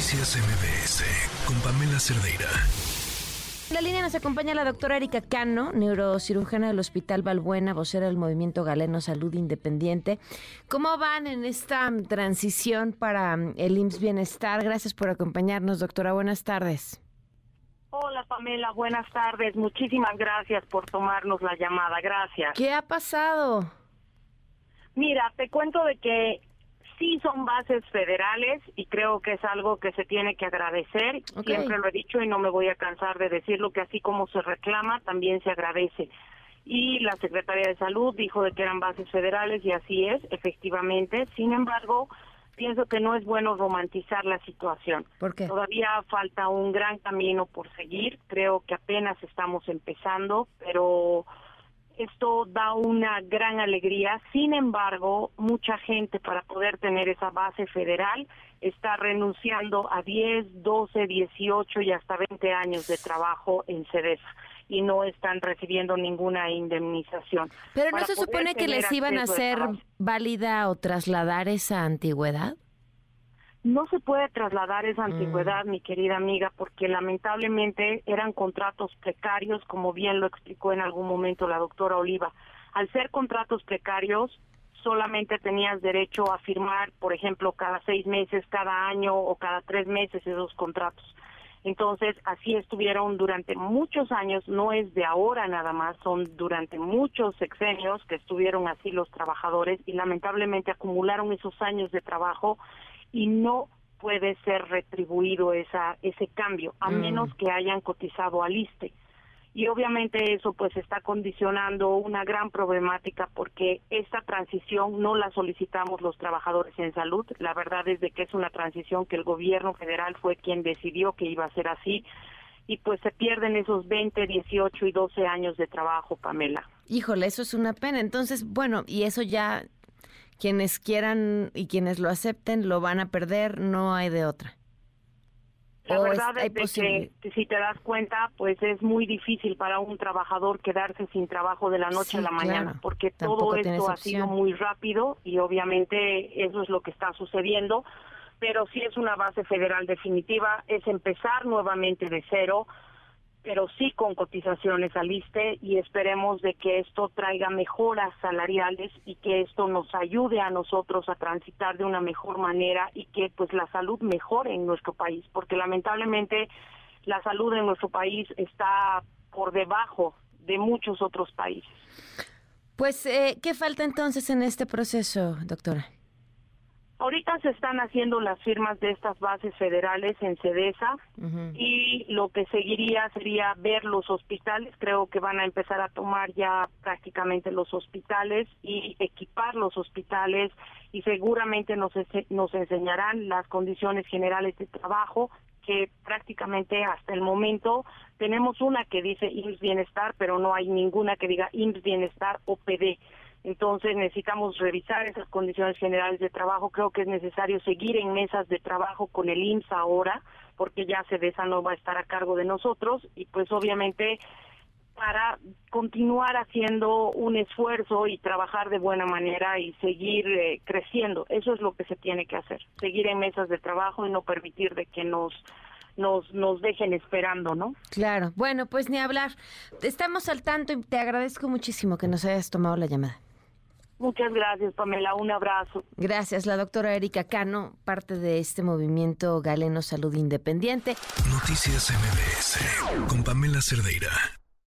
Noticias MBS con Pamela Cerdeira. En la línea nos acompaña la doctora Erika Cano, neurocirujana del Hospital Balbuena, vocera del Movimiento Galeno Salud Independiente. ¿Cómo van en esta transición para mm, el IMSS Bienestar? Gracias por acompañarnos, doctora. Buenas tardes. Hola Pamela, buenas tardes. Muchísimas gracias por tomarnos la llamada. Gracias. ¿Qué ha pasado? Mira, te cuento de que sí son bases federales y creo que es algo que se tiene que agradecer. Siempre lo he dicho y no me voy a cansar de decirlo que así como se reclama, también se agradece. Y la Secretaría de Salud dijo de que eran bases federales y así es, efectivamente. Sin embargo, pienso que no es bueno romantizar la situación. ¿Por qué? Todavía falta un gran camino por seguir. Creo que apenas estamos empezando, pero esto da una gran alegría. Sin embargo, mucha gente para poder tener esa base federal está renunciando a 10, 12, 18 y hasta 20 años de trabajo en CEDESA y no están recibiendo ninguna indemnización. Pero no se supone que les iban a hacer válida o trasladar esa antigüedad? No se puede trasladar esa mm. antigüedad, mi querida amiga, porque lamentablemente eran contratos precarios, como bien lo explicó en algún momento la doctora Oliva. Al ser contratos precarios, solamente tenías derecho a firmar, por ejemplo, cada seis meses, cada año o cada tres meses esos contratos. Entonces, así estuvieron durante muchos años, no es de ahora nada más, son durante muchos sexenios que estuvieron así los trabajadores y lamentablemente acumularon esos años de trabajo y no puede ser retribuido esa, ese cambio, a mm. menos que hayan cotizado al ISTE. Y obviamente eso pues está condicionando una gran problemática porque esta transición no la solicitamos los trabajadores en salud. La verdad es de que es una transición que el gobierno federal fue quien decidió que iba a ser así y pues se pierden esos 20, 18 y 12 años de trabajo, Pamela. Híjole, eso es una pena. Entonces, bueno, y eso ya quienes quieran y quienes lo acepten lo van a perder, no hay de otra. La verdad es, que si te das cuenta, pues es muy difícil para un trabajador quedarse sin trabajo de la noche a la mañana, porque todo esto ha sido muy rápido y obviamente eso es lo que está sucediendo, pero si es una base federal definitiva, es empezar nuevamente de cero, pero sí con cotizaciones al ISTE y esperemos de que esto traiga mejoras salariales y que esto nos ayude a nosotros a transitar de una mejor manera y que pues la salud mejore en nuestro país, porque lamentablemente la salud en nuestro país está por debajo de muchos otros países. Pues, eh, ¿qué falta entonces en este proceso, doctora? Ahorita se están haciendo las firmas de estas bases federales en CEDESA y lo que seguiría sería ver los hospitales. Creo que van a empezar a tomar ya prácticamente los hospitales y equipar los hospitales y seguramente nos, nos enseñarán las condiciones generales de trabajo que prácticamente hasta el momento tenemos una que dice IMSS Bienestar, pero no hay ninguna que diga IMSS Bienestar o PD. Entonces necesitamos revisar esas condiciones generales de trabajo. Creo que es necesario seguir en mesas de trabajo con el IMSS ahora, porque ya CEDESA no va a estar a cargo de nosotros y pues obviamente para continuar haciendo un esfuerzo y trabajar de buena manera y seguir eh, creciendo. Eso es lo que se tiene que hacer, seguir en mesas de trabajo y no permitir de que nos nos, nos dejen esperando, ¿no? Claro, bueno, pues ni hablar. Estamos al tanto y te agradezco muchísimo que nos hayas tomado la llamada. Muchas gracias, Pamela. Un abrazo. Gracias, la doctora Erika Cano, parte de este movimiento Galeno Salud Independiente. Noticias MBS con Pamela Cerdeira.